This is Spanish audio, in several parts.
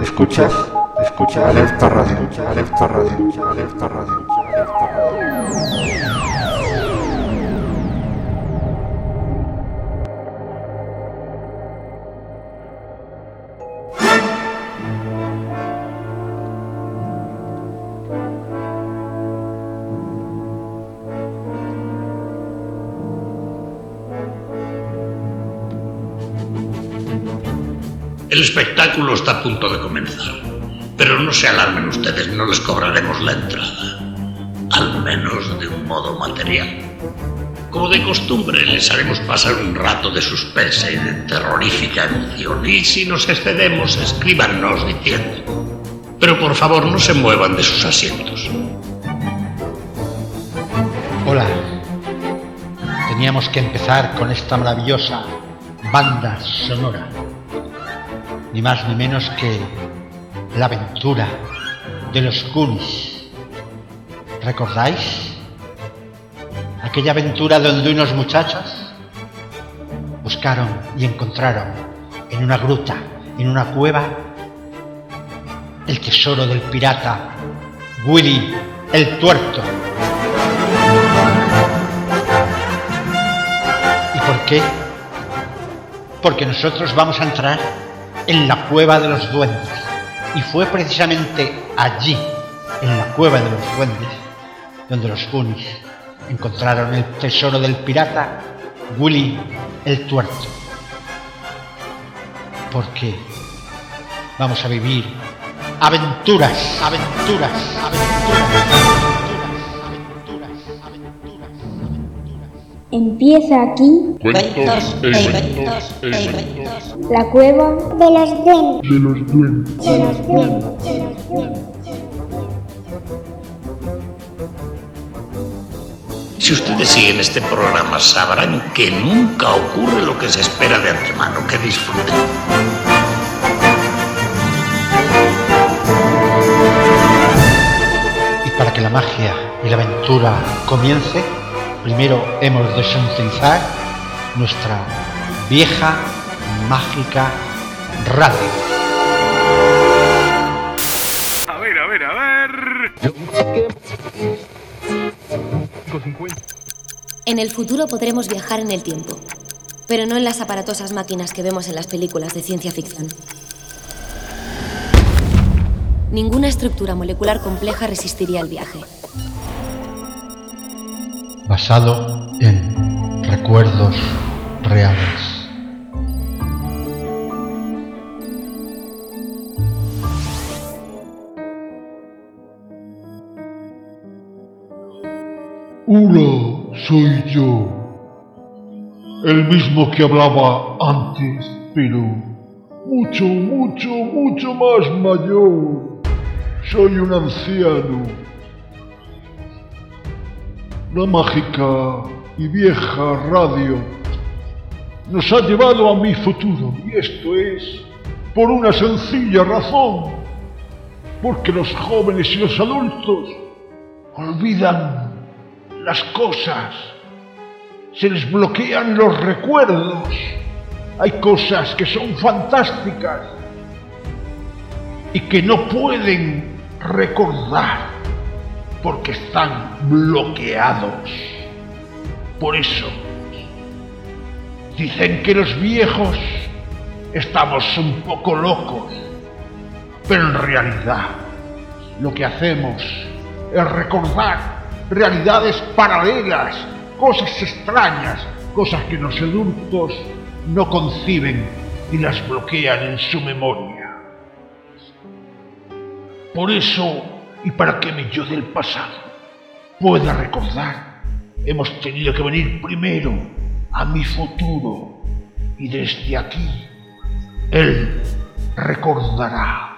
Escuchas, escucha alerta radio, alerta radio, alerta radio, El espectáculo está a punto de comenzar. Pero no se alarmen ustedes, no les cobraremos la entrada. Al menos de un modo material. Como de costumbre, les haremos pasar un rato de suspense y de terrorífica emoción. Y si nos excedemos, escríbanos diciendo. Pero por favor, no se muevan de sus asientos. Hola. Teníamos que empezar con esta maravillosa banda sonora. Ni más ni menos que la aventura de los Goonies. ¿Recordáis? Aquella aventura donde unos muchachos buscaron y encontraron en una gruta, en una cueva, el tesoro del pirata Willy el Tuerto. ¿Y por qué? Porque nosotros vamos a entrar en la cueva de los duendes. Y fue precisamente allí, en la cueva de los duendes, donde los Goonies encontraron el tesoro del pirata Willy el Tuerto. Porque vamos a vivir aventuras, aventuras, aventuras. Empieza aquí Cuentos e inventos e inventos. la cueva de los duendes. De los duendes. De los duendes. De los duendes. Si ustedes siguen este programa, sabrán que nunca ocurre lo que se espera de antemano. Que disfruten. Y para que la magia y la aventura comience, primero hemos de sintonizar nuestra vieja mágica radio. A ver, a ver, a ver. En el futuro podremos viajar en el tiempo, pero no en las aparatosas máquinas que vemos en las películas de ciencia ficción. Ninguna estructura molecular compleja resistiría el viaje. Basado en recuerdos reales. Hola, soy yo. El mismo que hablaba antes, pero mucho, mucho, mucho más mayor. Soy un anciano. La mágica y vieja radio nos ha llevado a mi futuro. Y esto es por una sencilla razón. Porque los jóvenes y los adultos olvidan las cosas. Se les bloquean los recuerdos. Hay cosas que son fantásticas y que no pueden recordar porque están bloqueados. Por eso dicen que los viejos estamos un poco locos, pero en realidad lo que hacemos es recordar realidades paralelas, cosas extrañas, cosas que los adultos no conciben y las bloquean en su memoria. Por eso, y para que mi yo del pasado pueda recordar, hemos tenido que venir primero a mi futuro y desde aquí él recordará.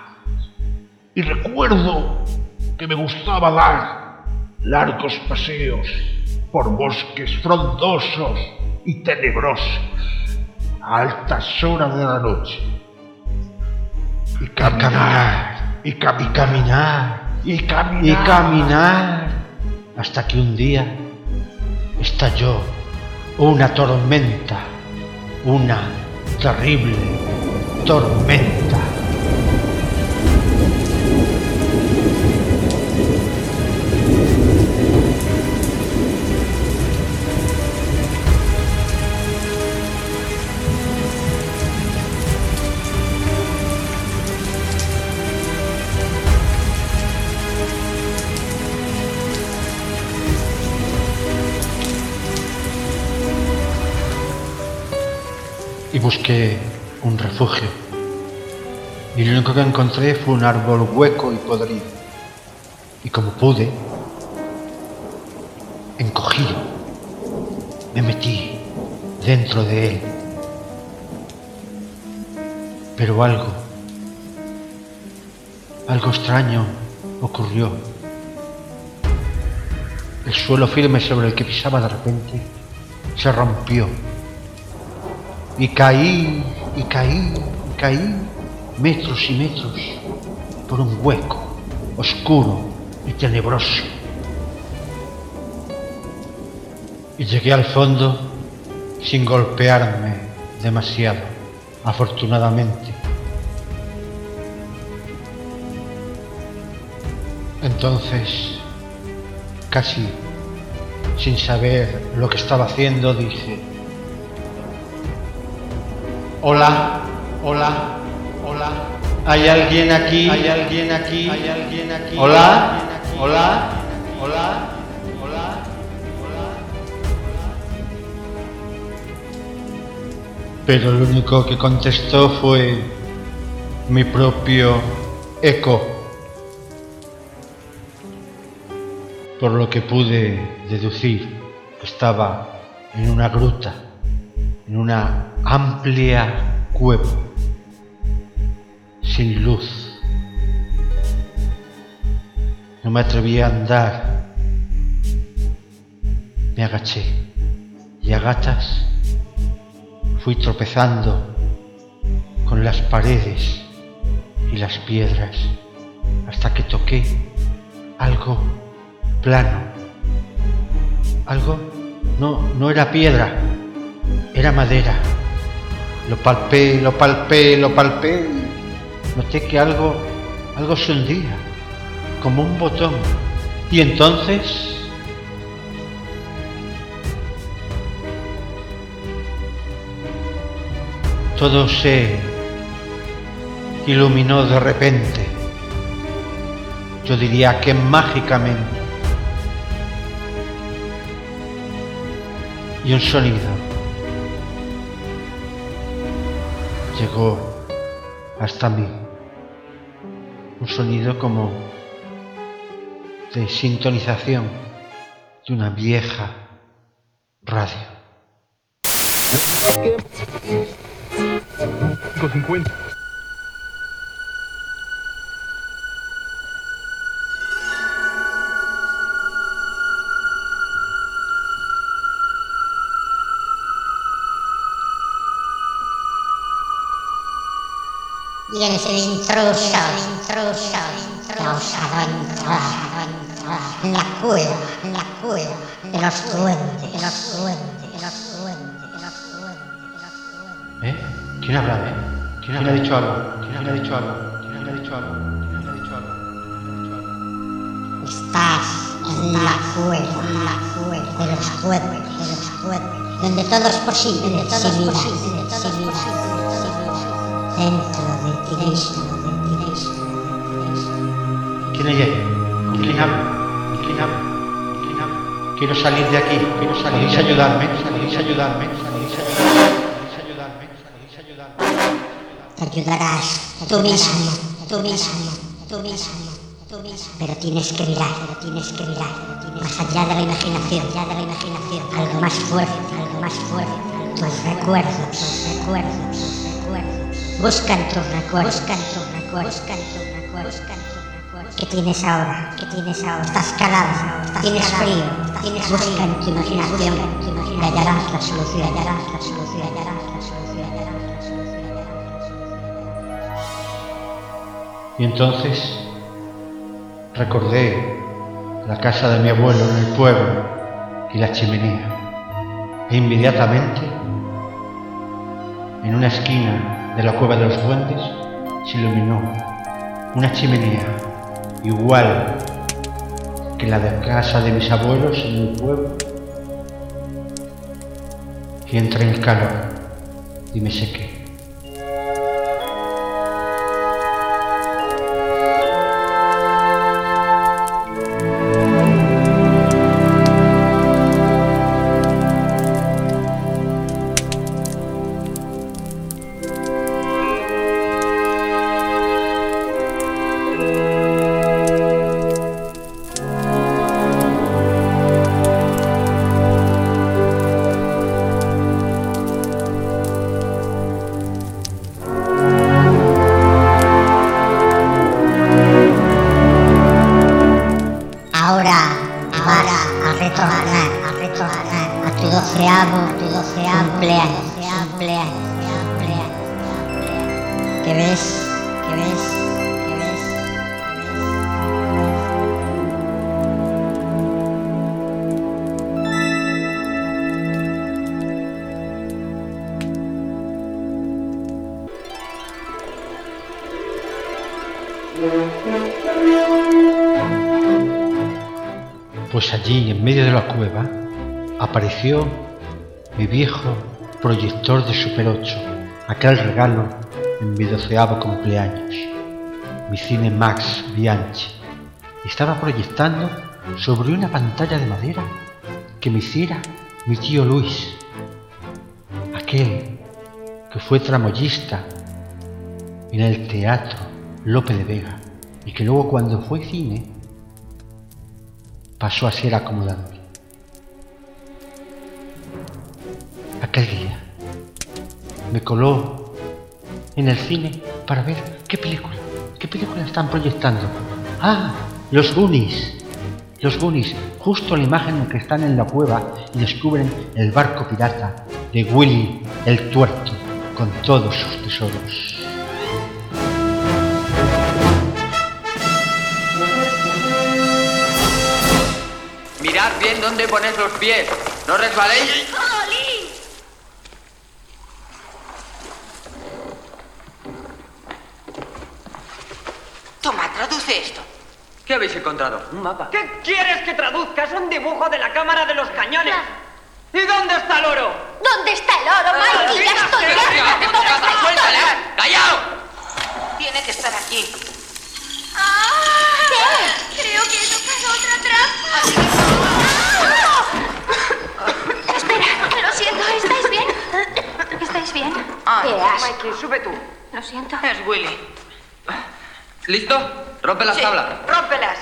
Y recuerdo que me gustaba dar largos paseos por bosques frondosos y tenebrosos a altas horas de la noche. Y caminar, y, Y caminar, y caminar. y caminar hasta que un día estalló una tormenta, una terrible tormenta. Busqué un refugio. Y lo único que encontré fue un árbol hueco y podrido. Y como pude, encogido, me metí dentro de él. Pero algo, algo extraño ocurrió. El suelo firme sobre el que pisaba de repente se rompió y caí, y caí, y caí metros y metros por un hueco oscuro y tenebroso. Y llegué al fondo sin golpearme demasiado, afortunadamente. Entonces, casi sin saber lo que estaba haciendo, dije, Hola, hola, hola. ¿Hay alguien aquí? ¿Hay alguien aquí? ¿Hay alguien aquí? Hola, hola, hola, hola, hola. Pero lo único que contestó fue mi propio eco. Por lo que pude deducir estaba en una gruta en una amplia cueva, sin luz. No me atreví a andar. Me agaché y a gatas fui tropezando con las paredes y las piedras hasta que toqué algo plano. Algo no, no era piedra, era madera. Lo palpé, lo palpé, lo palpé. Noté que algo, algo se hundía, como un botón. Y entonces todo se iluminó de repente. Yo diría que mágicamente. Y un sonido llegó hasta mí. Un sonido como de sintonización de una vieja radio. Y es el intruso, el intruso, entrar en la cueva, en la cueva de los duendes, de los duendes, de los duendes, de los duendes, de los duendes. ¿Eh? ¿Quién habla, eh? ¿Quién, ha dicho algo? ¿Quién ha dicho algo? ¿Quién ha dicho algo? ¿Quién ha dicho algo? Estás en la cueva, en la cueva de los duendes, de los duendes, donde todo es posible, donde todo es posible, todo es posible, dentro ¿Quién ahí? ¿Con quién hablo? ¿Con quién hablo? ¿Con quién hablo? Quiero salir de aquí, quiero salir. ¿Podéis ayudarme? ¿Podéis ayudarme? ¿Podéis ayudarme? ¿Podéis ayudarme? ¿Podéis ayudarme? Te ayudarás tú mismo, tú mismo, tú mismo, tú mismo. Pero tienes que mirar, pero tienes que mirar, más allá de la imaginación, allá de la imaginación, algo más fuerte, algo más fuerte, tus recuerdos, tus recuerdos, tus recuerdos. Busca en tus recuerdos, busca en tus recuerdos, busca en tus recuerdos, busca en tus recuerdos. ¿Qué tienes ahora? ¿Qué tienes ahora? Estás calado, tienes frío, tienes busca en tu imaginación, y hallarás la solución, hallarás la solución, hallarás la solución, hallarás la solución, hallarás la solución. Y entonces Recordé la casa de mi abuelo en el pueblo y la chimenea. E inmediatamente, en una esquina de la cueva de los duendes, se iluminó una chimenea igual que la de casa de mis abuelos en el pueblo. Y entré en calor y me sequé. Mi viejo proyector de Super 8, aquel regalo en mi doceavo cumpleaños, mi cine Max Bianchi. Estaba proyectando sobre una pantalla de madera que me hiciera mi tío Luis, aquel que fue tramoyista en el teatro Lope de Vega y que luego cuando fue cine pasó a ser acomodador. Me coló en el cine para ver qué película, qué película están proyectando. Ah, los Goonies. Los Goonies, justo la imagen en que están en la cueva y descubren el barco pirata de Willy el Tuerto con todos sus tesoros. Mirad bien dónde ponéis los pies. No resbaléis. Toma, traduce esto. ¿Qué habéis encontrado? Un mapa. ¿Qué quieres que traduzca? Es un dibujo de la cámara de los cañones. ¿Y dónde está el oro? ¿Dónde está el oro, Mikey? Ya estoy harta de toda esta historia. ¡Callao! Tiene que estar aquí. ¿Qué? Creo que he tocado otra trampa. Espera, lo siento, ¿estáis bien? ¿Estáis bien? Qué asco. Mikey, sube tú. Lo siento. Es Willy. ¿Listo? Rompe las Sí, tablas. Rómpelas.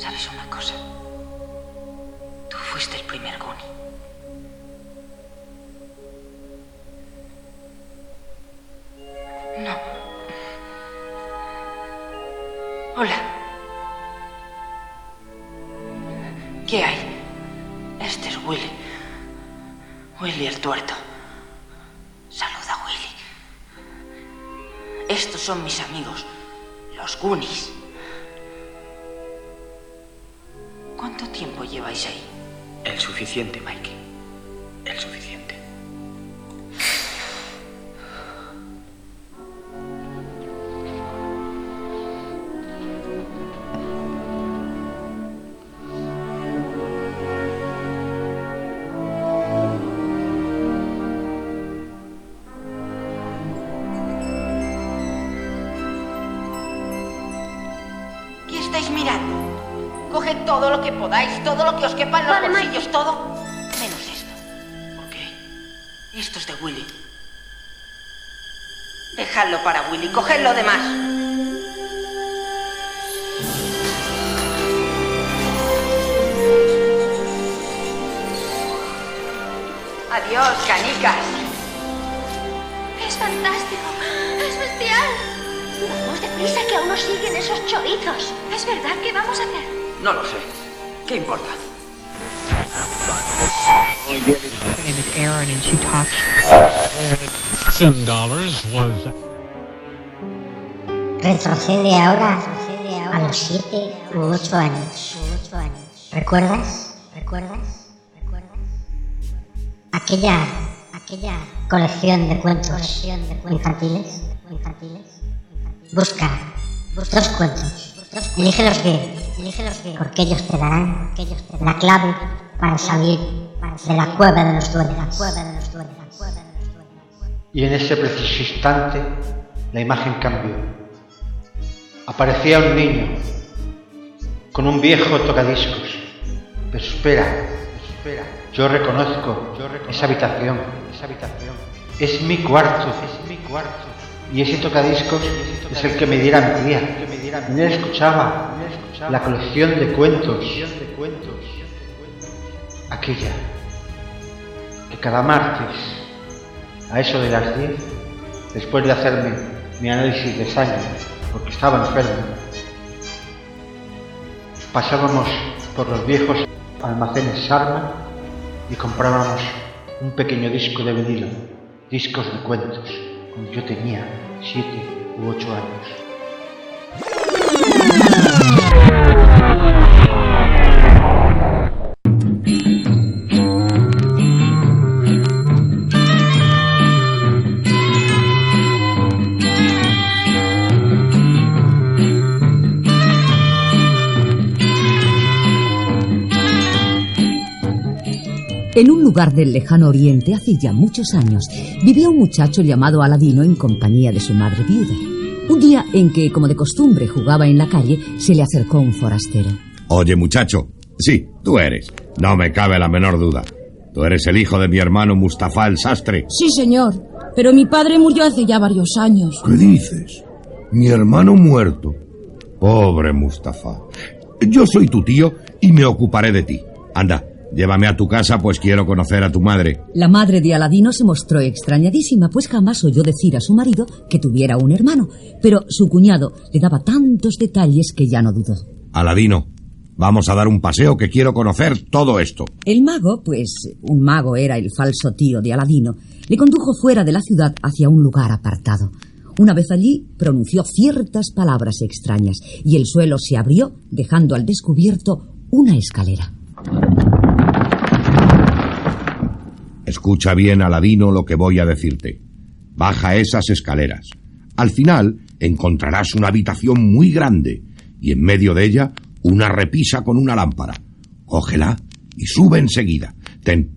¿Sabes una cosa? Tú fuiste el primer Goonie. No. Hola. ¿Qué hay? Este es Willy. Willy el tuerto. Saluda, Willy. Estos son mis amigos, los Goonies. El suficiente, Mikey. Willy, coged lo demás. Adiós, canicas. Es fantástico. Es bestial. Vamos deprisa que aún nos siguen esos chorizos. ¿Es verdad que vamos a hacer? No lo sé. ¿Qué importa? Retrocede ahora a los siete u ocho años. ¿Recuerdas? ¿Recuerdas? Aquella, aquella colección de cuentos infantiles. Busca dos cuentos. Elige los que, porque ellos te darán la clave para salir de la cueva de los duendes. Y en ese preciso instante la imagen cambió. Aparecía un niño con un viejo tocadiscos. Pero espera, espera. Yo reconozco, esa habitación, esa habitación. Es mi cuarto, es mi cuarto. Y ese tocadiscos es el que me diera mi tía. Él escuchaba la colección de cuentos. Aquella que cada martes, a eso de las 10, después de hacerme mi análisis de sangre, porque estaba enfermo, pasábamos por los viejos almacenes Sarma y comprábamos un pequeño disco de vinilo, discos de cuentos, cuando yo tenía siete u ocho años. En un lugar del lejano oriente, hace ya muchos años, vivía un muchacho llamado Aladino en compañía de su madre viuda. Un día en que, como de costumbre, jugaba en la calle, se le acercó un forastero. Oye, muchacho. Sí, tú eres. No me cabe la menor duda. Tú eres el hijo de mi hermano Mustafa el sastre. Sí, señor. Pero mi padre murió hace ya varios años. ¿Qué dices? Mi hermano muerto. Pobre Mustafa. Yo soy tu tío y me ocuparé de ti. Anda, llévame a tu casa, pues quiero conocer a tu madre. La madre de Aladino se mostró extrañadísima, pues jamás oyó decir a su marido que tuviera un hermano, pero su cuñado le daba tantos detalles que ya no dudó. Aladino, vamos a dar un paseo que quiero conocer todo esto. El mago, pues un mago era el falso tío de Aladino, le condujo fuera de la ciudad hacia un lugar apartado. Una vez allí, pronunció ciertas palabras extrañas y el suelo se abrió, dejando al descubierto una escalera. Escucha bien, Aladino, lo que voy a decirte. Baja esas escaleras. Al final encontrarás una habitación muy grande y en medio de ella una repisa con una lámpara. Cógela y sube enseguida. Ten,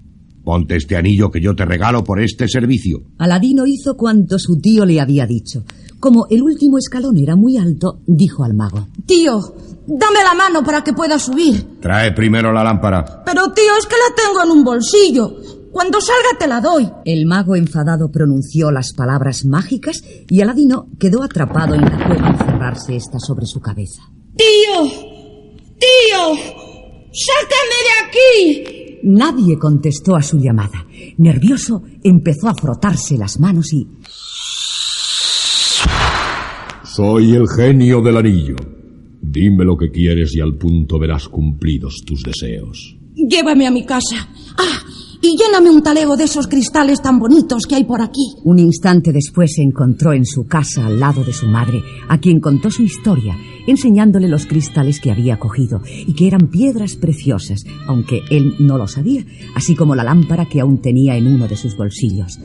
ponte este anillo que yo te regalo por este servicio. Aladino hizo cuanto su tío le había dicho. Como el último escalón era muy alto, dijo al mago. Tío, dame la mano para que pueda subir. Trae primero la lámpara. Pero tío, es que la tengo en un bolsillo. Cuando salga te la doy. El mago enfadado pronunció las palabras mágicas y Aladino quedó atrapado en la cueva al cerrarse esta sobre su cabeza. Tío, tío, sácame de aquí. Nadie contestó a su llamada. Nervioso, empezó a frotarse las manos y... Soy el genio del anillo. Dime lo que quieres y al punto verás cumplidos tus deseos. Llévame a mi casa. Ah, y lléname un talego de esos cristales tan bonitos que hay por aquí. Un instante después se encontró en su casa al lado de su madre, a quien contó su historia, enseñándole los cristales que había cogido y que eran piedras preciosas, aunque él no lo sabía, así como la lámpara que aún tenía en uno de sus bolsillos.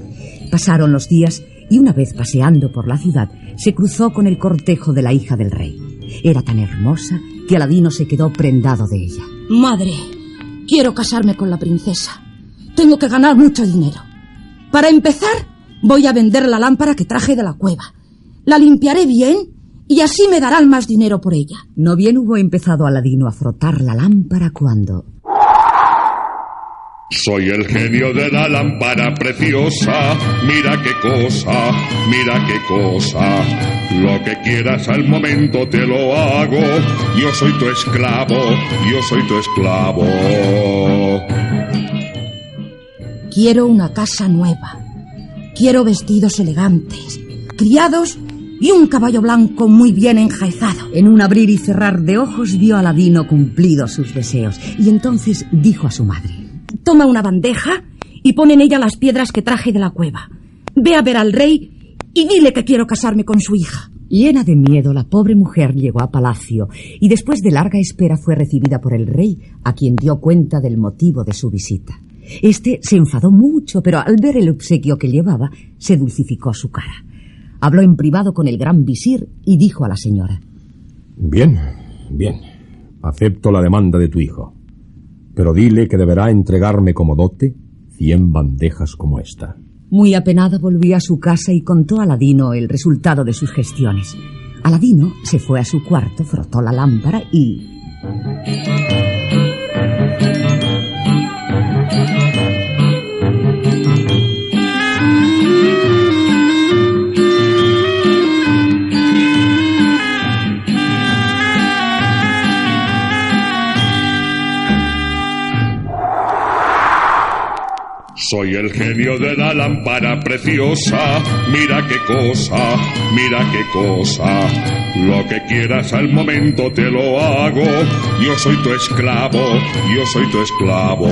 Pasaron los días y una vez paseando por la ciudad se cruzó con el cortejo de la hija del rey. Era tan hermosa que Aladino se quedó prendado de ella. Madre, quiero casarme con la princesa. Tengo que ganar mucho dinero. Para empezar, voy a vender la lámpara que traje de la cueva. La limpiaré bien y así me darán más dinero por ella. No bien hubo empezado Aladino a frotar la lámpara cuando... Soy el genio de la lámpara preciosa, mira qué cosa, mira qué cosa. Lo que quieras al momento te lo hago, yo soy tu esclavo, yo soy tu esclavo. Quiero una casa nueva. Quiero vestidos elegantes, criados y un caballo blanco muy bien enjaezado. En un abrir y cerrar de ojos vio a Aladino cumplidos sus deseos y entonces dijo a su madre. Toma una bandeja y pon en ella las piedras que traje de la cueva. Ve a ver al rey y dile que quiero casarme con su hija. Llena de miedo, la pobre mujer llegó a palacio y después de larga espera fue recibida por el rey, a quien dio cuenta del motivo de su visita. Este se enfadó mucho, pero al ver el obsequio que llevaba, se dulcificó su cara. Habló en privado con el gran visir y dijo a la señora. Bien, bien. Acepto la demanda de tu hijo. Pero dile que deberá entregarme como dote cien bandejas como esta. Muy apenada volvió a su casa y contó a Aladino el resultado de sus gestiones. Aladino se fue a su cuarto, frotó la lámpara y... Soy el genio de la lámpara preciosa, mira qué cosa, mira qué cosa. Lo que quieras al momento te lo hago, yo soy tu esclavo, yo soy tu esclavo.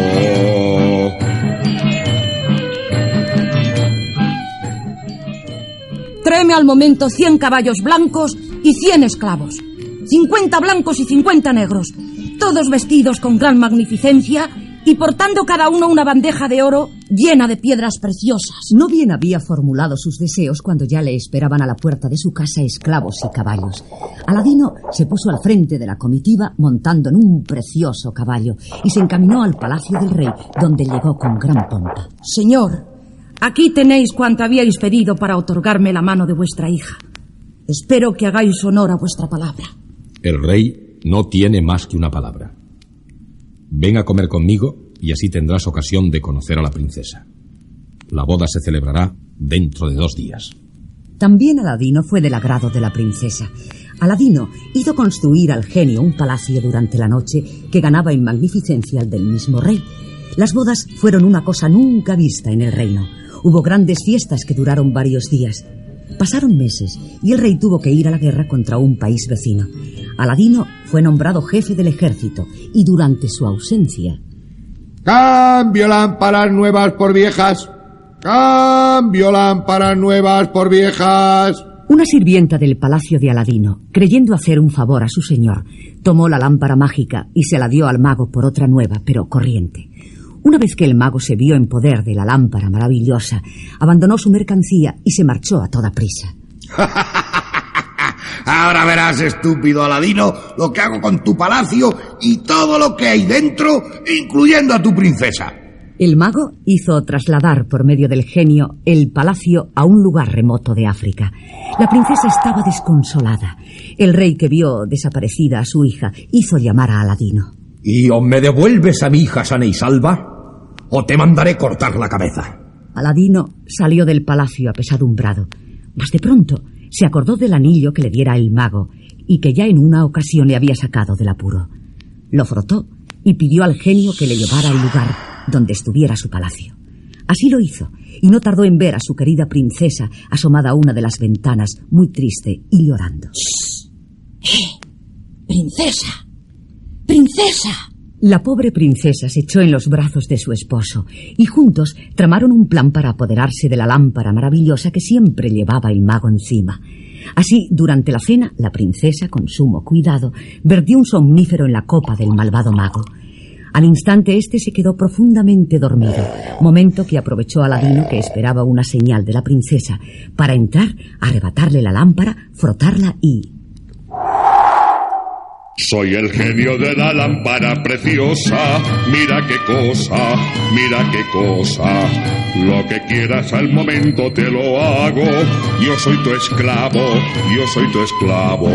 Tráeme al momento 100 caballos blancos y 100 esclavos. 50 blancos y 50 negros, todos vestidos con gran magnificencia y portando cada uno una bandeja de oro llena de piedras preciosas. No bien había formulado sus deseos cuando ya le esperaban a la puerta de su casa esclavos y caballos. Aladino se puso al frente de la comitiva montando en un precioso caballo y se encaminó al palacio del rey, donde llegó con gran pompa. Señor, aquí tenéis cuanto habíais pedido para otorgarme la mano de vuestra hija. Espero que hagáis honor a vuestra palabra. El rey no tiene más que una palabra. Ven a comer conmigo y así tendrás ocasión de conocer a la princesa. La boda se celebrará dentro de dos días. También Aladino fue del agrado de la princesa. Aladino hizo construir al genio un palacio durante la noche que ganaba en magnificencia al del mismo rey. Las bodas fueron una cosa nunca vista en el reino. Hubo grandes fiestas que duraron varios días. Pasaron meses y el rey tuvo que ir a la guerra contra un país vecino. Aladino fue nombrado jefe del ejército y durante su ausencia. Cambio lámparas nuevas por viejas. Cambio lámparas nuevas por viejas. Una sirvienta del palacio de Aladino, creyendo hacer un favor a su señor, tomó la lámpara mágica y se la dio al mago por otra nueva, pero corriente. Una vez que el mago se vio en poder de la lámpara maravillosa, abandonó su mercancía y se marchó a toda prisa. Ahora verás, estúpido Aladino, lo que hago con tu palacio y todo lo que hay dentro, incluyendo a tu princesa. El mago hizo trasladar por medio del genio el palacio a un lugar remoto de África. La princesa estaba desconsolada. El rey que vio desaparecida a su hija hizo llamar a Aladino. ¿Y o me devuelves a mi hija sana y salva o te mandaré cortar la cabeza? Aladino salió del palacio apesadumbrado, mas de pronto se acordó del anillo que le diera el mago y que ya en una ocasión le había sacado del apuro. Lo frotó y pidió al genio que le llevara al lugar donde estuviera su palacio. Así lo hizo, y no tardó en ver a su querida princesa asomada a una de las ventanas, muy triste y llorando. ¡Eh! ¡Princesa! ¡Princesa! La pobre princesa se echó en los brazos de su esposo y juntos tramaron un plan para apoderarse de la lámpara maravillosa que siempre llevaba el mago encima. Así, durante la cena, la princesa, con sumo cuidado, vertió un somnífero en la copa del malvado mago. Al instante éste se quedó profundamente dormido, momento que aprovechó Aladino, que esperaba una señal de la princesa, para entrar, arrebatarle la lámpara, frotarla y... Soy el genio de la lámpara preciosa, mira qué cosa, mira qué cosa. Lo que quieras al momento te lo hago, yo soy tu esclavo, yo soy tu esclavo.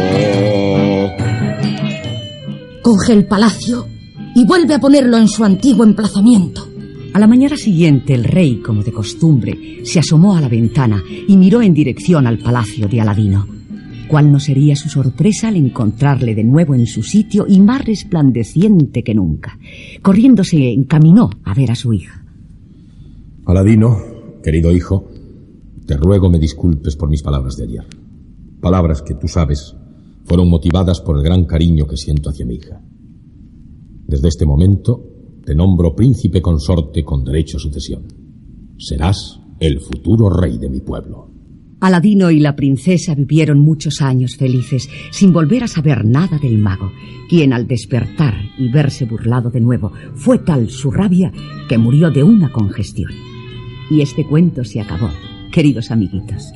Coge el palacio y vuelve a ponerlo en su antiguo emplazamiento. A la mañana siguiente el rey, como de costumbre, se asomó a la ventana y miró en dirección al palacio de Aladino. ¿Cuál no sería su sorpresa al encontrarle de nuevo en su sitio y más resplandeciente que nunca? Corriendo se encaminó a ver a su hija. Aladino, querido hijo, te ruego me disculpes por mis palabras de ayer. Palabras que tú sabes fueron motivadas por el gran cariño que siento hacia mi hija. Desde este momento te nombro príncipe consorte con derecho a sucesión. Serás el futuro rey de mi pueblo. Aladino y la princesa vivieron muchos años felices, sin volver a saber nada del mago, quien al despertar y verse burlado de nuevo, fue tal su rabia que murió de una congestión. Y este cuento se acabó, queridos amiguitos.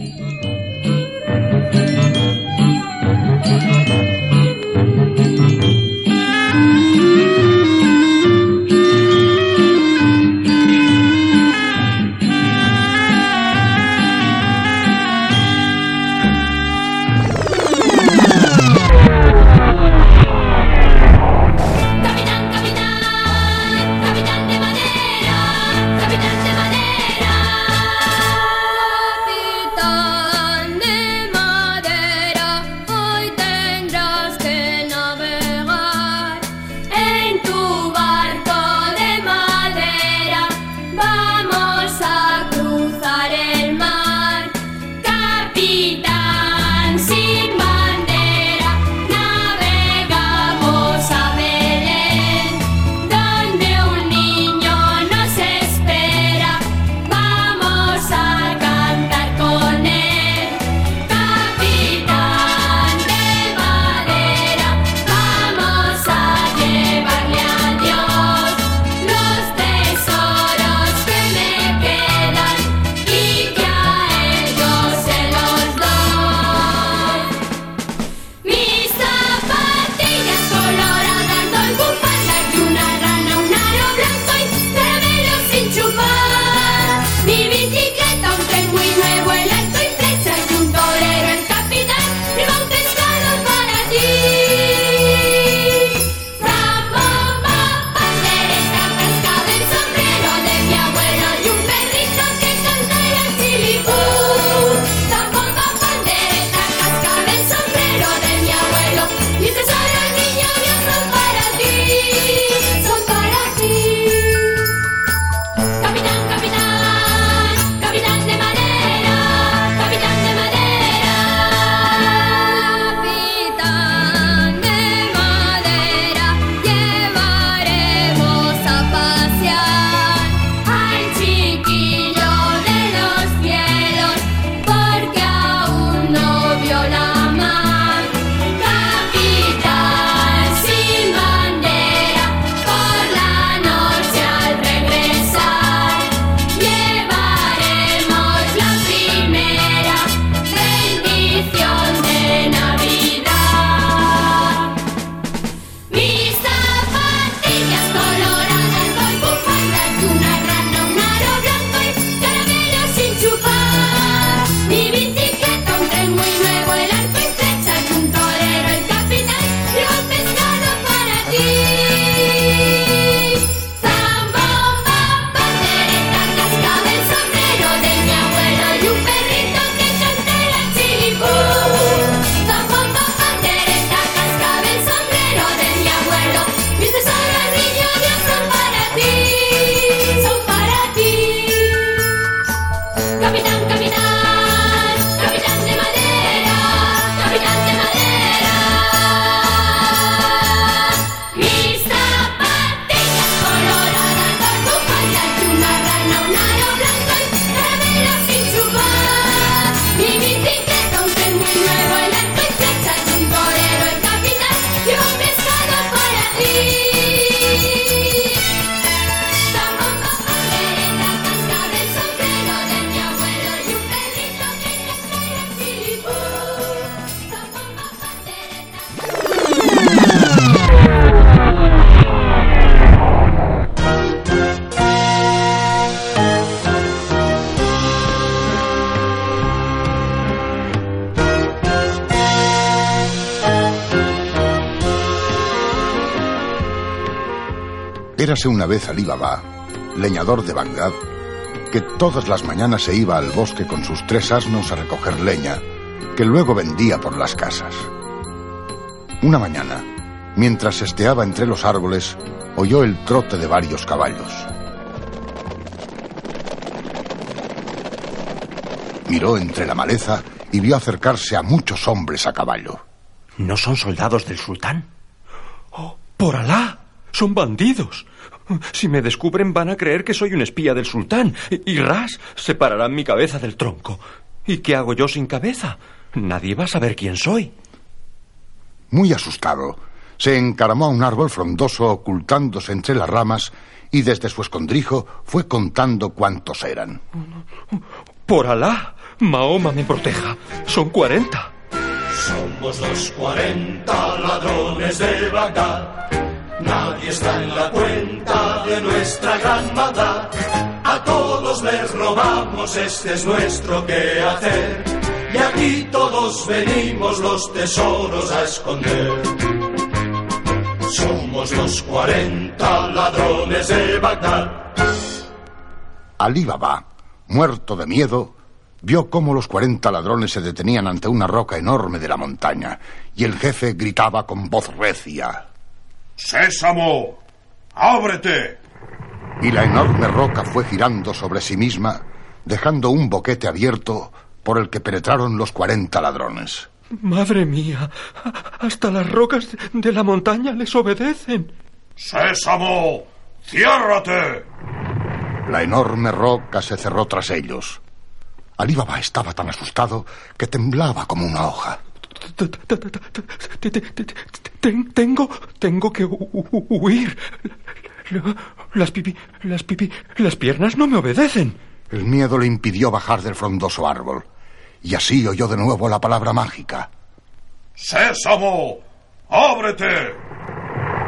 Una vez Alí Baba, leñador de Bagdad, que todas las mañanas se iba al bosque con sus tres asnos a recoger leña, que luego vendía por las casas. Una mañana, mientras esteaba entre los árboles, oyó el trote de varios caballos. Miró entre la maleza y vio acercarse a muchos hombres a caballo. ¿No son soldados del sultán? ¡Oh, por Alá! Son bandidos. Si me descubren van a creer que soy un espía del sultán y Ras separarán mi cabeza del tronco. ¿Y qué hago yo sin cabeza? Nadie va a saber quién soy. Muy asustado, se encaramó a un árbol frondoso ocultándose entre las ramas y desde su escondrijo fue contando cuántos eran. Por Alá, Mahoma me proteja. Son cuarenta. Somos los cuarenta ladrones de Bagdad. Nadie está en la cuenta de nuestra gran maldad. A todos les robamos, este es nuestro quehacer. Y aquí todos venimos los tesoros a esconder. Somos los cuarenta ladrones de Bagdad. Alí Baba, muerto de miedo, vio cómo los cuarenta ladrones se detenían ante una roca enorme de la montaña y el jefe gritaba con voz recia. ¡Sésamo! ¡Ábrete! Y la enorme roca fue girando sobre sí misma, dejando un boquete abierto por el que penetraron los cuarenta ladrones. Madre mía, hasta las rocas de la montaña les obedecen. ¡Sésamo! ¡Ciérrate! La enorme roca se cerró tras ellos. Alí Baba estaba tan asustado que temblaba como una hoja. Tengo, tengo que huir. Las pipi, las pipi, las piernas no me obedecen. El miedo le impidió bajar del frondoso árbol. Y así oyó de nuevo la palabra mágica. ¡Sésamo! ¡Ábrete!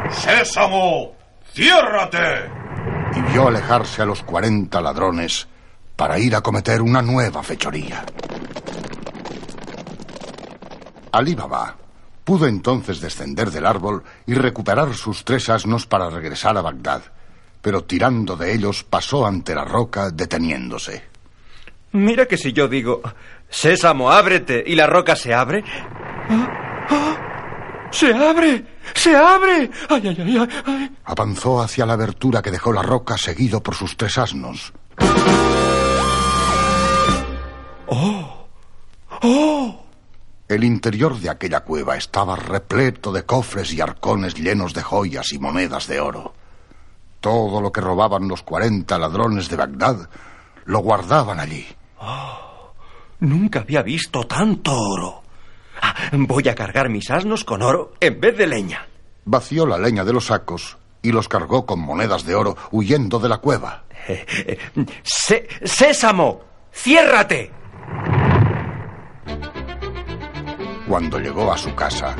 ¡Sésamo! ¡Ciérrate! Y vio alejarse a los cuarenta ladrones para ir a cometer una nueva fechoría. Alí Baba pudo entonces descender del árbol y recuperar sus tres asnos para regresar a Bagdad, pero tirando de ellos pasó ante la roca deteniéndose. Mira que si yo digo, Sésamo, ábrete, y la roca se abre. ¡Se abre! ¡Se abre! ¡Ay, ay, ay, ay! ay. Avanzó hacia la abertura que dejó la roca seguido por sus tres asnos. ¡Oh! ¡Oh! El interior de aquella cueva estaba repleto de cofres y arcones llenos de joyas y monedas de oro. Todo lo que robaban los cuarenta ladrones de Bagdad lo guardaban allí. Oh, nunca había visto tanto oro. Ah, voy a cargar mis asnos con oro en vez de leña. Vació la leña de los sacos y los cargó con monedas de oro huyendo de la cueva. Eh, eh, sé, ¡Sésamo! ¡Ciérrate! Cuando llegó a su casa,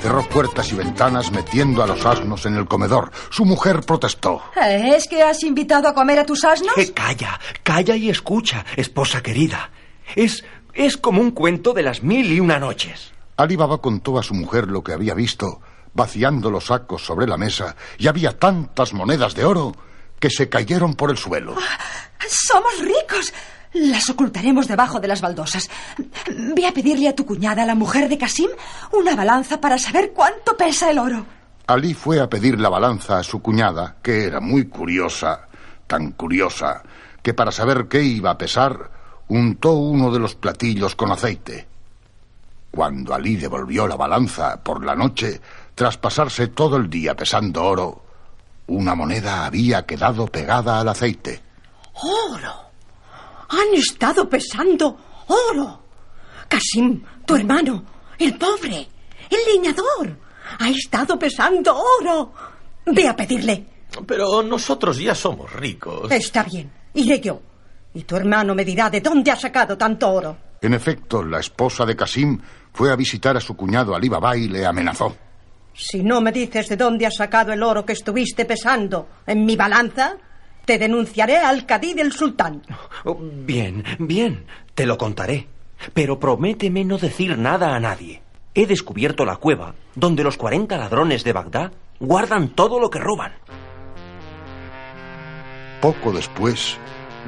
cerró puertas y ventanas metiendo a los asnos en el comedor. Su mujer protestó. ¿Es que has invitado a comer a tus asnos? Eh, calla, calla y escucha, esposa querida. Es, es como un cuento de las mil y una noches. Ali Baba contó a su mujer lo que había visto, vaciando los sacos sobre la mesa, y había tantas monedas de oro que se cayeron por el suelo. ¡Somos ricos! Las ocultaremos debajo de las baldosas. Ve a pedirle a tu cuñada, la mujer de Kasim, una balanza para saber cuánto pesa el oro. Ali fue a pedir la balanza a su cuñada, que era muy curiosa, tan curiosa, que para saber qué iba a pesar, untó uno de los platillos con aceite. Cuando Ali devolvió la balanza por la noche, tras pasarse todo el día pesando oro, una moneda había quedado pegada al aceite. ¡Oro! Han estado pesando oro. Kasim, tu hermano, el pobre, el leñador, ha estado pesando oro. Ve a pedirle. Pero nosotros ya somos ricos. Está bien, iré yo. Y tu hermano me dirá de dónde ha sacado tanto oro. En efecto, la esposa de Kasim fue a visitar a su cuñado Ali Baba y le amenazó. Si no me dices de dónde has sacado el oro que estuviste pesando en mi balanza, te denunciaré al cadí del sultán. Oh, bien, bien, te lo contaré. Pero prométeme no decir nada a nadie. He descubierto la cueva donde los 40 ladrones de Bagdad guardan todo lo que roban. Poco después,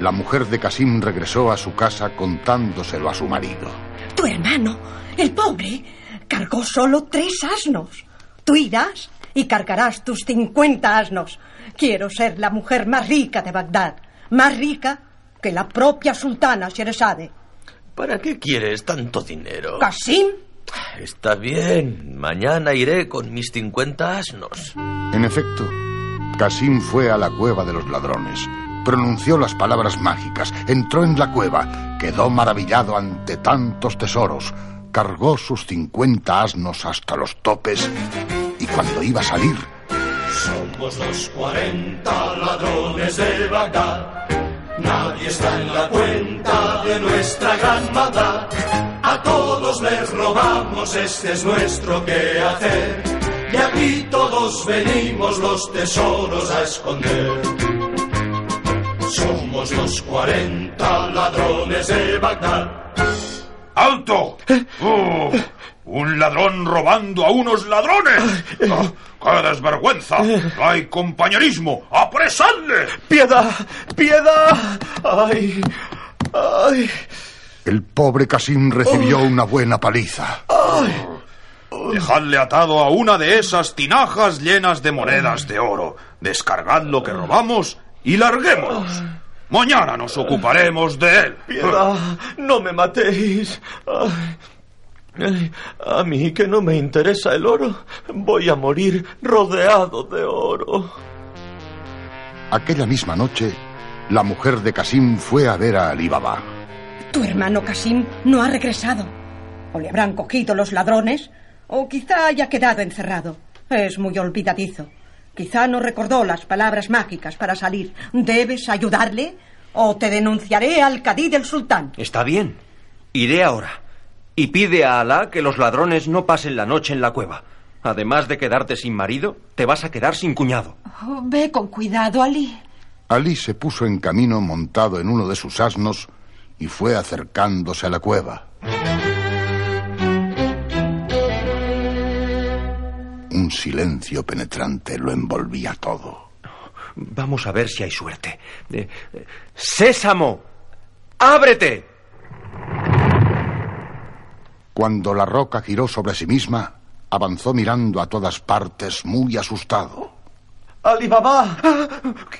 la mujer de Casim regresó a su casa contándoselo a su marido. Tu hermano, el pobre, cargó solo tres asnos. Tú irás y cargarás tus cincuenta asnos. Quiero ser la mujer más rica de Bagdad, más rica que la propia sultana Sheresade. ¿Para qué quieres tanto dinero? ¿Casim? Está bien. Mañana iré con mis cincuenta asnos. En efecto, Casim fue a la cueva de los ladrones, pronunció las palabras mágicas, entró en la cueva, quedó maravillado ante tantos tesoros, cargó sus cincuenta asnos hasta los topes y cuando iba a salir... Somos los cuarenta ladrones de Bagdad. Nadie está en la cuenta de nuestra gran maldad. A todos les robamos, este es nuestro quehacer. Y aquí todos venimos los tesoros a esconder. Somos los cuarenta ladrones de Bagdad. ¡Alto! ¡Oh! ¡Un ladrón robando a unos ladrones! ¡Ah! ¡Qué desvergüenza! ¡No hay compañerismo! ¡Apresadle! ¡Piedad! ¡Piedad! ¡Ay! ¡Ay! El pobre Casim recibió una buena paliza. ¡Ay! Dejadle atado a una de esas tinajas llenas de monedas de oro. Descargad lo que robamos y larguémonos. Mañana nos ocuparemos de él. ¡Piedad! ¡No me matéis! Ay. Ay, a mí que no me interesa el oro, voy a morir rodeado de oro. Aquella misma noche, la mujer de Casim fue a ver a Ali Baba. Tu hermano Casim no ha regresado. O le habrán cogido los ladrones, o quizá haya quedado encerrado. Es muy olvidadizo. Quizá no recordó las palabras mágicas para salir. ¿Debes ayudarle? O te denunciaré al cadí del sultán. Está bien. Iré ahora. Y pide a Alá que los ladrones no pasen la noche en la cueva. Además de quedarte sin marido, te vas a quedar sin cuñado. Oh, ve con cuidado, Ali. Ali se puso en camino montado en uno de sus asnos y fue acercándose a la cueva. Un silencio penetrante lo envolvía todo. Vamos a ver si hay suerte. Eh, eh, ¡Sésamo! ¡Ábrete! Cuando la roca giró sobre sí misma, avanzó mirando a todas partes muy asustado. ¡Alibaba!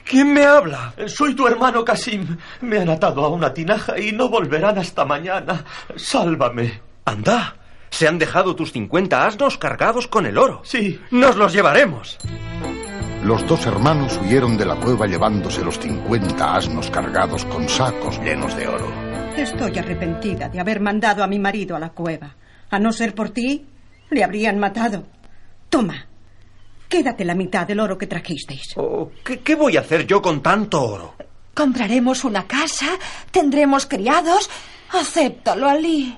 ¿Quién me habla? Soy tu hermano Casim. Me han atado a una tinaja y no volverán hasta mañana. Sálvame. Anda. Se han dejado tus 50 asnos cargados con el oro. Sí. Nos los llevaremos. Los dos hermanos huyeron de la cueva llevándose los 50 asnos cargados con sacos llenos de oro. Estoy arrepentida de haber mandado a mi marido a la cueva. A no ser por ti, le habrían matado. Toma, quédate la mitad del oro que trajisteis. Oh, ¿qué, ¿Qué voy a hacer yo con tanto oro? Compraremos una casa, tendremos criados. Acéptalo, Ali.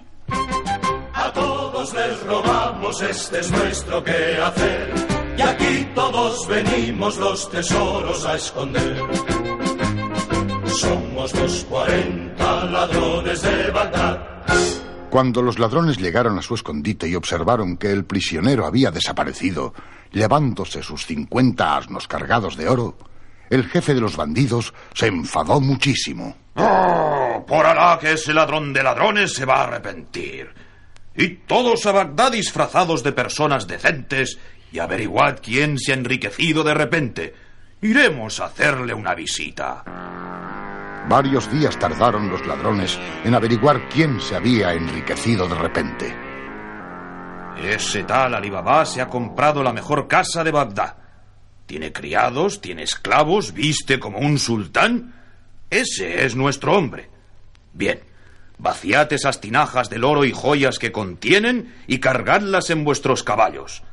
A todos les robamos, este es nuestro quehacer. Y aquí todos venimos los tesoros a esconder. Somos los cuarenta ladrones de Bagdad. Cuando los ladrones llegaron a su escondite y observaron que el prisionero había desaparecido, llevándose sus 50 asnos cargados de oro, el jefe de los bandidos se enfadó muchísimo. ¡Oh! Por Alá que ese ladrón de ladrones se va a arrepentir. Y todos a Bagdad disfrazados de personas decentes y averiguad quién se ha enriquecido de repente. Iremos a hacerle una visita. Varios días tardaron los ladrones en averiguar quién se había enriquecido de repente. Ese tal Alibaba se ha comprado la mejor casa de Bagdad. Tiene criados, tiene esclavos, viste como un sultán. Ese es nuestro hombre. Bien, vaciad esas tinajas del oro y joyas que contienen y cargadlas en vuestros caballos.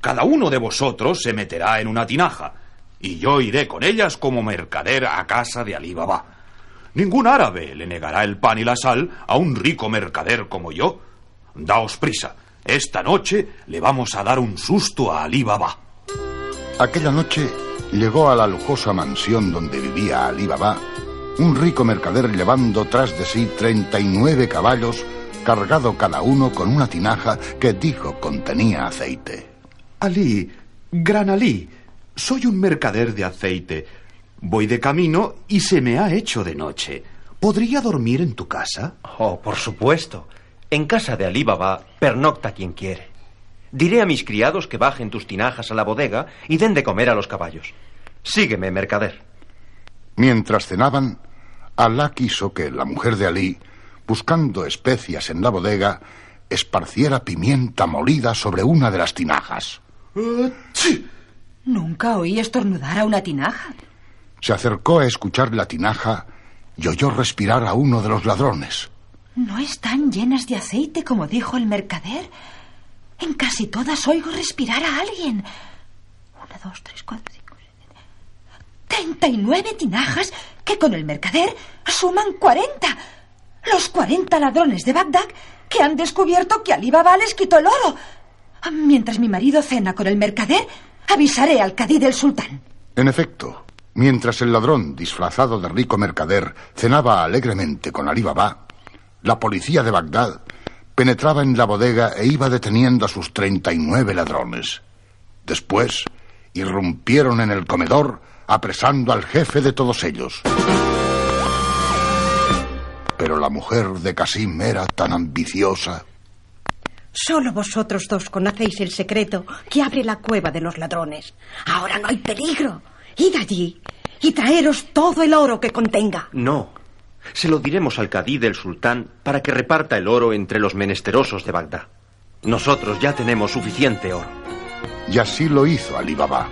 Cada uno de vosotros se meterá en una tinaja, y yo iré con ellas como mercader a casa de Alí Baba. Ningún árabe le negará el pan y la sal a un rico mercader como yo. Daos prisa. Esta noche le vamos a dar un susto a Alí Baba. Aquella noche llegó a la lujosa mansión donde vivía Alí Baba un rico mercader llevando tras de sí 39 caballos, cargado cada uno con una tinaja que dijo contenía aceite. Alí, gran Alí, soy un mercader de aceite. Voy de camino y se me ha hecho de noche. ¿Podría dormir en tu casa? Oh, por supuesto. En casa de Alí Baba pernocta quien quiere. Diré a mis criados que bajen tus tinajas a la bodega y den de comer a los caballos. Sígueme, mercader. Mientras cenaban, Alá quiso que la mujer de Alí, buscando especias en la bodega, esparciera pimienta molida sobre una de las tinajas. Nunca oí estornudar a una tinaja. Se acercó a escuchar la tinaja y oyó respirar a uno de los ladrones. ¿No están llenas de aceite como dijo el mercader? En casi todas oigo respirar a alguien. Una, dos, tres, cuatro, cinco, siete. Treinta y nueve tinajas que con el mercader suman cuarenta. Los cuarenta ladrones de Bagdad que han descubierto que Ali Baba les quitó el oro. Mientras mi marido cena con el mercader, avisaré al cadí del sultán. En efecto, mientras el ladrón disfrazado de rico mercader cenaba alegremente con Ali Baba, la policía de Bagdad penetraba en la bodega e iba deteniendo a sus treinta y nueve ladrones. Después, irrumpieron en el comedor apresando al jefe de todos ellos. Pero la mujer de Casim era tan ambiciosa. Solo vosotros dos conocéis el secreto que abre la cueva de los ladrones. Ahora no hay peligro. Id allí y traeros todo el oro que contenga. No. Se lo diremos al cadí del sultán para que reparta el oro entre los menesterosos de Bagdad. Nosotros ya tenemos suficiente oro. Y así lo hizo Ali Baba.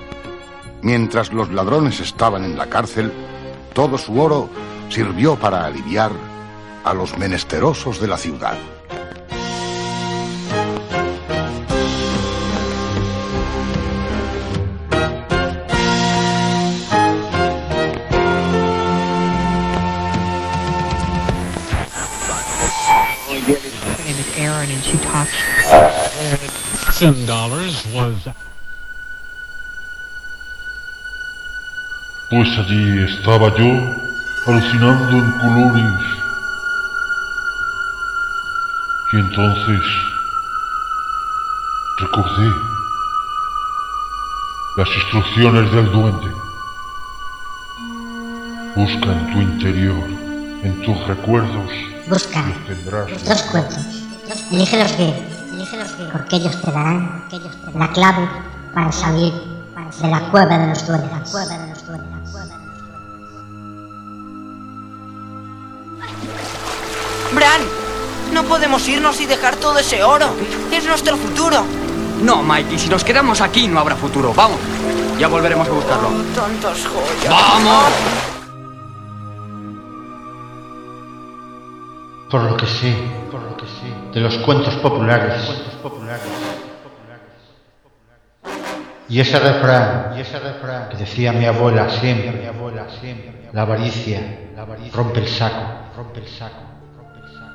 Mientras los ladrones estaban en la cárcel, todo su oro sirvió para aliviar a los menesterosos de la ciudad. And she talks. dollars was Pues allí estaba yo, alucinando en colores. Y entonces recordé las instrucciones del duende. Busca en tu interior, en tus recuerdos, Busca los dos cuentos. Elige los bien, porque ellos te darán la clave para salir de la cueva de los duendes. Bran, no podemos irnos y dejar todo ese oro. Es nuestro futuro. No, Mikey, si nos quedamos aquí no habrá futuro. Vamos, ya volveremos a buscarlo. Tantas joyas. ¡Vamos! Por lo que sé, por lo que sé, de los cuentos populares. Y ese refrán, que decía mi abuela siempre, la avaricia, rompe el saco.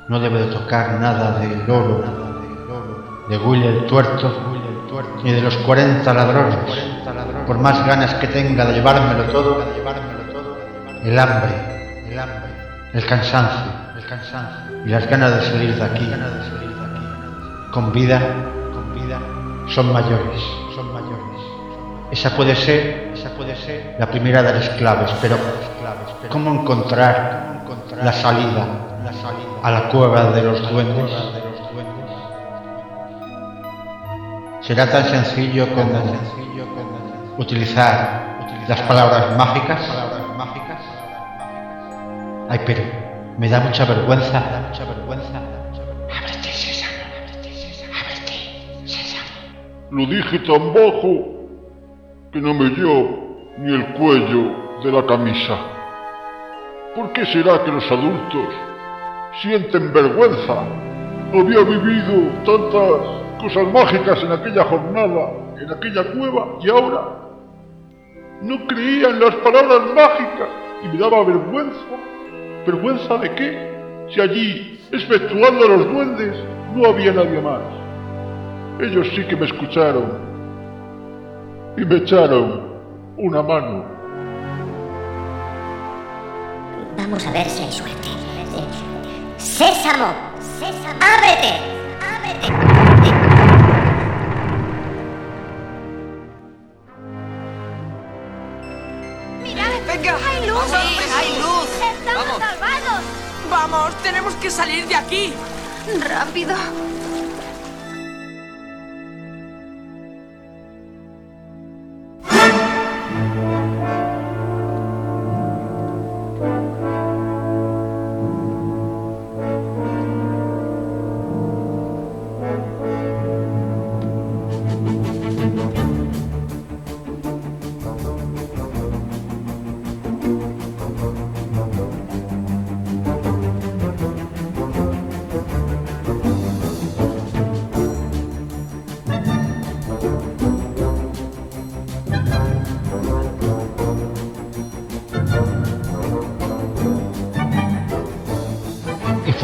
No debe de tocar nada del oro, de Will el tuerto, ni de los 40 ladrones. Por más ganas que tenga de llevármelo todo, el hambre, el cansancio, el cansancio y las ganas de salir de aquí, con vida, son mayores. Esa puede ser, esa puede ser la primera de las claves, pero ¿cómo encontrar la salida a la cueva de los duendes? Será tan sencillo como utilizar las palabras mágicas. Ay, pero me da mucha vergüenza. mucha vergüenza. Ábrete, sésamo. Ábrete, sésamo. Lo dije tan bajo que no me dio ni el cuello de la camisa. ¿Por qué será que los adultos sienten vergüenza? Había vivido tantas cosas mágicas en aquella jornada, en aquella cueva, y ahora no creía en las palabras mágicas y me daba vergüenza. ¿Vergüenza de qué? Si allí, exceptuando a los duendes, no había nadie más. Ellos sí que me escucharon y me echaron una mano. Vamos a ver si hay suerte. Sésamo, Sésamo, ábrete, ábrete. ¡Mirad! Venga. ¡Hay luz! Vamos, hay luz. ¡Estamos Vamos. salvados! Vamos, tenemos que salir de aquí. ¡Rápido!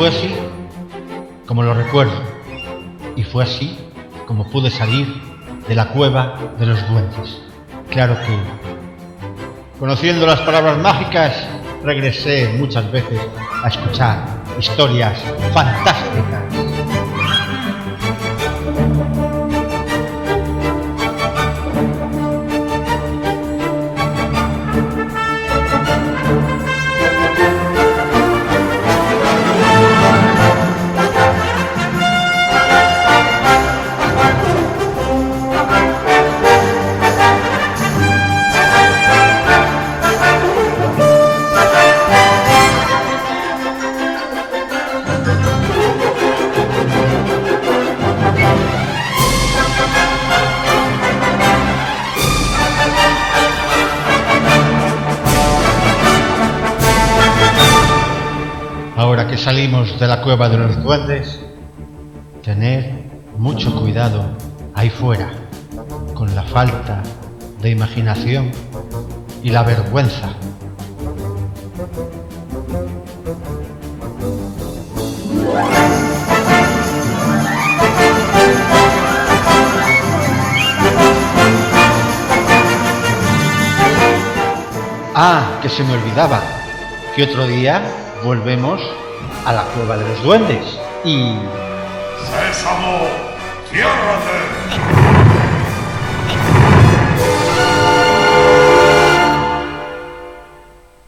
Fue así como lo recuerdo. Y fue así como pude salir de la cueva de los duendes. Claro que, conociendo las palabras mágicas, regresé muchas veces a escuchar historias fantásticas. Cueva de los duendes, tener mucho cuidado ahí fuera con la falta de imaginación y la vergüenza. Ah, que se me olvidaba, que otro día volvemos a la cueva de los duendes y... ¡Sésamo! ¡Ciérrate!